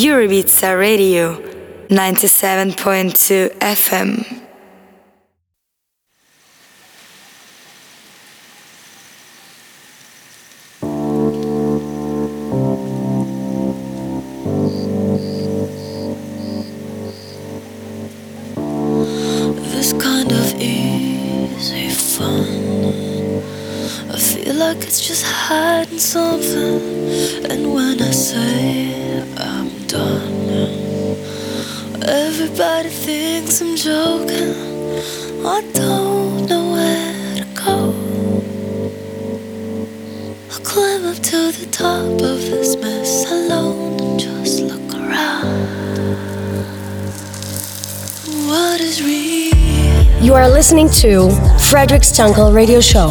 Ibiza Radio 97.2 FM. This kind of a fun. I feel like it's just hiding something. Everybody thinks I'm joking. I don't know where to go. I'll climb up to the top of this mess alone and just look around. What is real? You are listening to Frederic Stunkel Radio Show.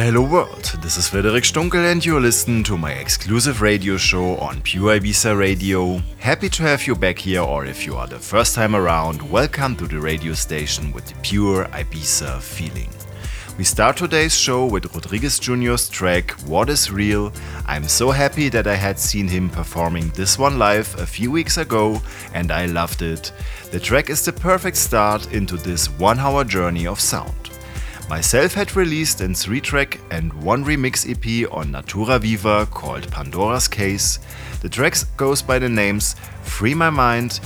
Hello World. This is Frederic Stunkel and you're listening to my exclusive radio show on Pure Ibiza Radio. Happy to have you back here or if you are the first time around, welcome to the radio station with the pure Ibiza feeling. We start today's show with Rodriguez Jr.'s track What is Real. I'm so happy that I had seen him performing this one live a few weeks ago and I loved it. The track is the perfect start into this one hour journey of sound. Myself had released a 3 track and 1 remix EP on Natura Viva called Pandora's Case. The tracks goes by the names Free My Mind,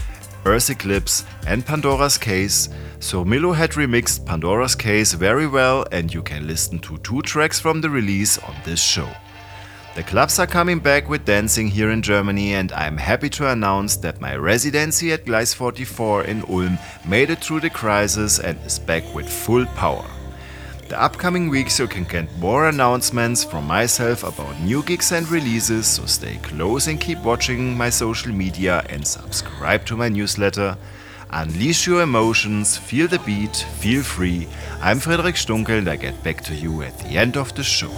Earth Eclipse and Pandora's Case. So Milo had remixed Pandora's Case very well and you can listen to two tracks from the release on this show. The clubs are coming back with dancing here in Germany, and I'm happy to announce that my residency at Gleis 44 in Ulm made it through the crisis and is back with full power. The upcoming weeks you can get more announcements from myself about new gigs and releases, so stay close and keep watching my social media and subscribe to my newsletter. Unleash your emotions, feel the beat, feel free. I'm Frederic Stunkel and I get back to you at the end of the show.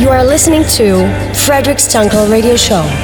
You are listening to Frederic Stunkel Radio Show.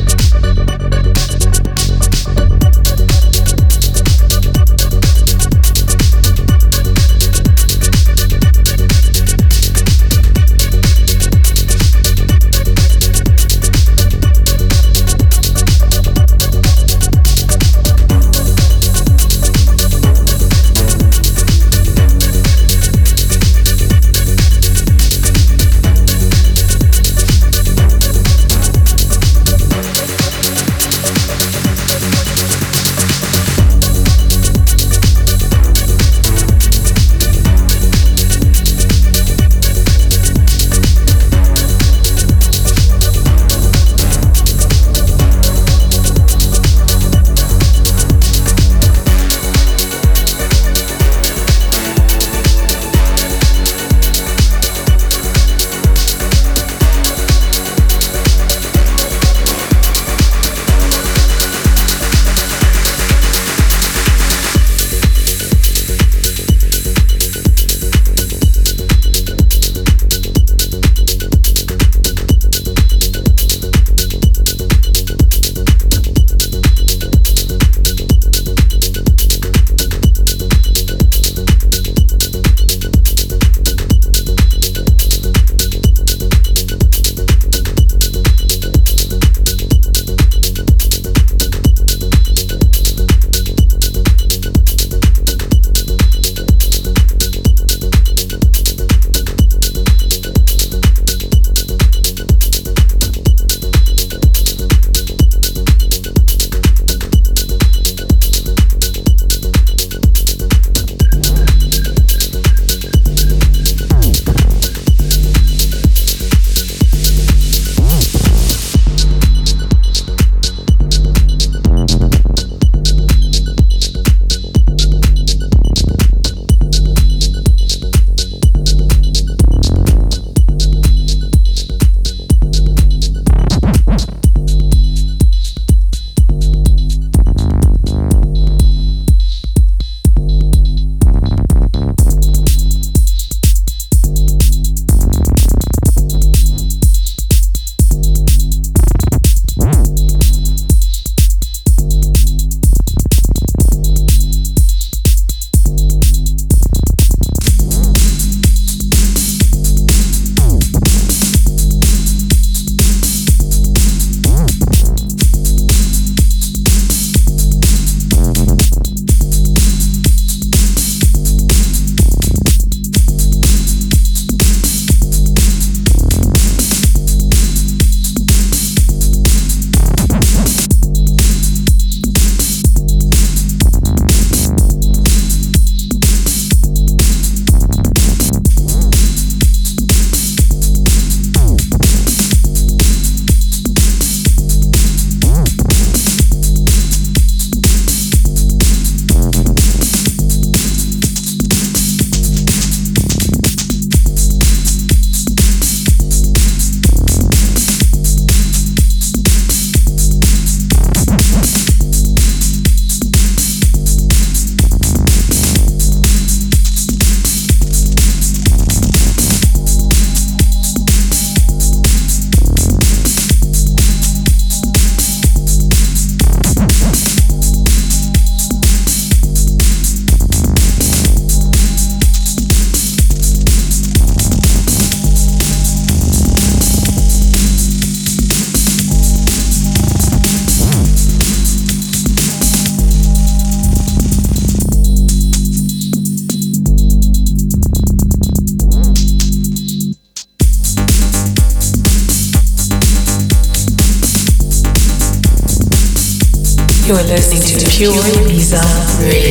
Pure Ibiza Radio.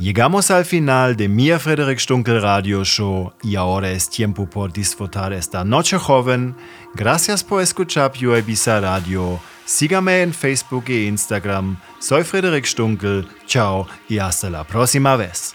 Llegamos al final de mi Frederick Stunkel Radio Show y ahora es tiempo por disfrutar esta noche joven. Gracias por escuchar Pure Ibiza Radio. Sígame en Facebook e Instagram. Soy Frederick Stunkel. Chao y hasta la próxima vez.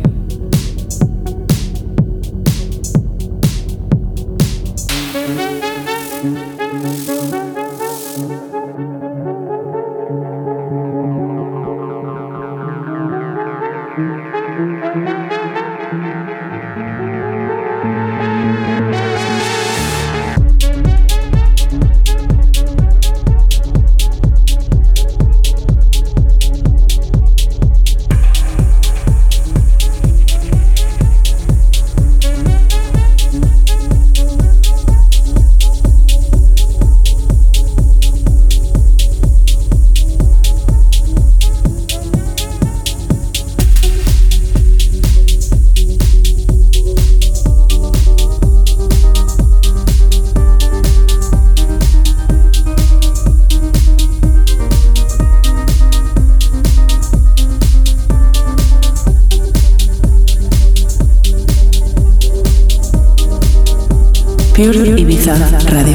Pure Ibiza Radio.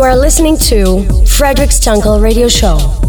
You are listening to Frederic Stunkel Radio Show.